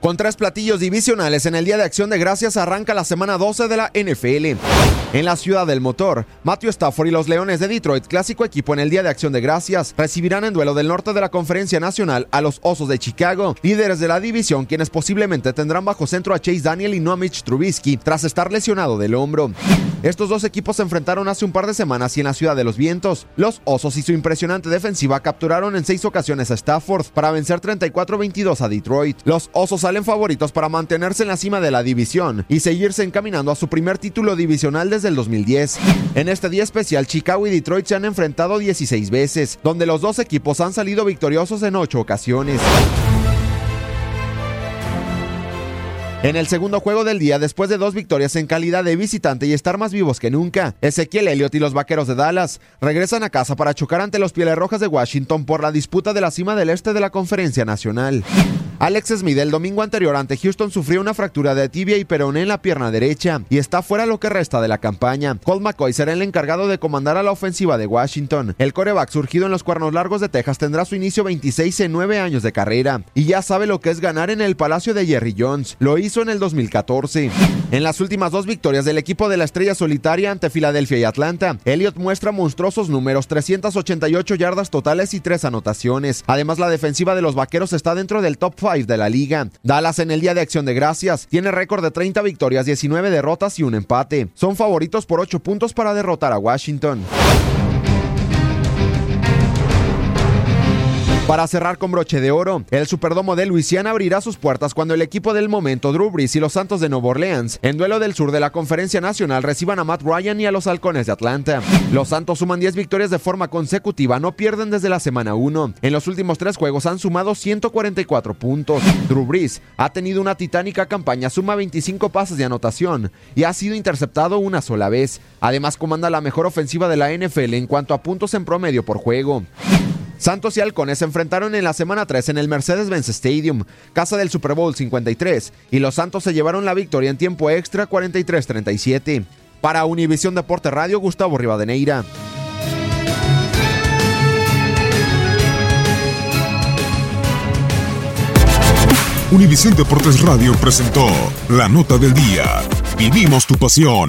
Con tres platillos divisionales en el Día de Acción de Gracias arranca la semana 12 de la NFL. En la ciudad del motor, Matthew Stafford y los Leones de Detroit, clásico equipo en el Día de Acción de Gracias, recibirán en duelo del norte de la Conferencia Nacional a los Osos de Chicago, líderes de la división, quienes posiblemente tendrán bajo centro a Chase Daniel y no a Mitch Trubisky tras estar lesionado del hombro. Estos dos equipos se enfrentaron hace un par de semanas y en la ciudad de los vientos. Los Osos y su impresionante defensiva capturaron en seis ocasiones a Stafford para vencer 34-22 a Detroit. Los Osos salen favoritos para mantenerse en la cima de la división y seguirse encaminando a su primer título divisional desde el 2010. En este día especial, Chicago y Detroit se han enfrentado 16 veces, donde los dos equipos han salido victoriosos en 8 ocasiones. En el segundo juego del día, después de dos victorias en calidad de visitante y estar más vivos que nunca, Ezequiel Elliott y los Vaqueros de Dallas regresan a casa para chocar ante los Pieles Rojas de Washington por la disputa de la cima del este de la Conferencia Nacional. Alex Smith el domingo anterior ante Houston sufrió una fractura de tibia y peroné en la pierna derecha y está fuera lo que resta de la campaña. Colt McCoy será el encargado de comandar a la ofensiva de Washington. El coreback surgido en los Cuernos Largos de Texas tendrá su inicio 26 en 9 años de carrera y ya sabe lo que es ganar en el Palacio de Jerry Jones. Lo hizo en el 2014. En las últimas dos victorias del equipo de la estrella solitaria ante Filadelfia y Atlanta, Elliott muestra monstruosos números, 388 yardas totales y 3 anotaciones. Además, la defensiva de los Vaqueros está dentro del top 5 de la liga. Dallas en el Día de Acción de Gracias tiene récord de 30 victorias, 19 derrotas y un empate. Son favoritos por 8 puntos para derrotar a Washington. Para cerrar con broche de oro, el Superdomo de Luisiana abrirá sus puertas cuando el equipo del momento, Drew Brees y los Santos de Nueva Orleans, en duelo del sur de la Conferencia Nacional, reciban a Matt Ryan y a los Halcones de Atlanta. Los Santos suman 10 victorias de forma consecutiva, no pierden desde la semana 1. En los últimos tres juegos han sumado 144 puntos. Drew Brees ha tenido una titánica campaña, suma 25 pases de anotación y ha sido interceptado una sola vez. Además, comanda la mejor ofensiva de la NFL en cuanto a puntos en promedio por juego. Santos y Halcones se enfrentaron en la semana 3 en el Mercedes-Benz Stadium, casa del Super Bowl 53, y los Santos se llevaron la victoria en tiempo extra 43-37. Para Univisión Deporte Radio, Gustavo Rivadeneira. Univisión Deportes Radio presentó La Nota del Día. Vivimos tu pasión.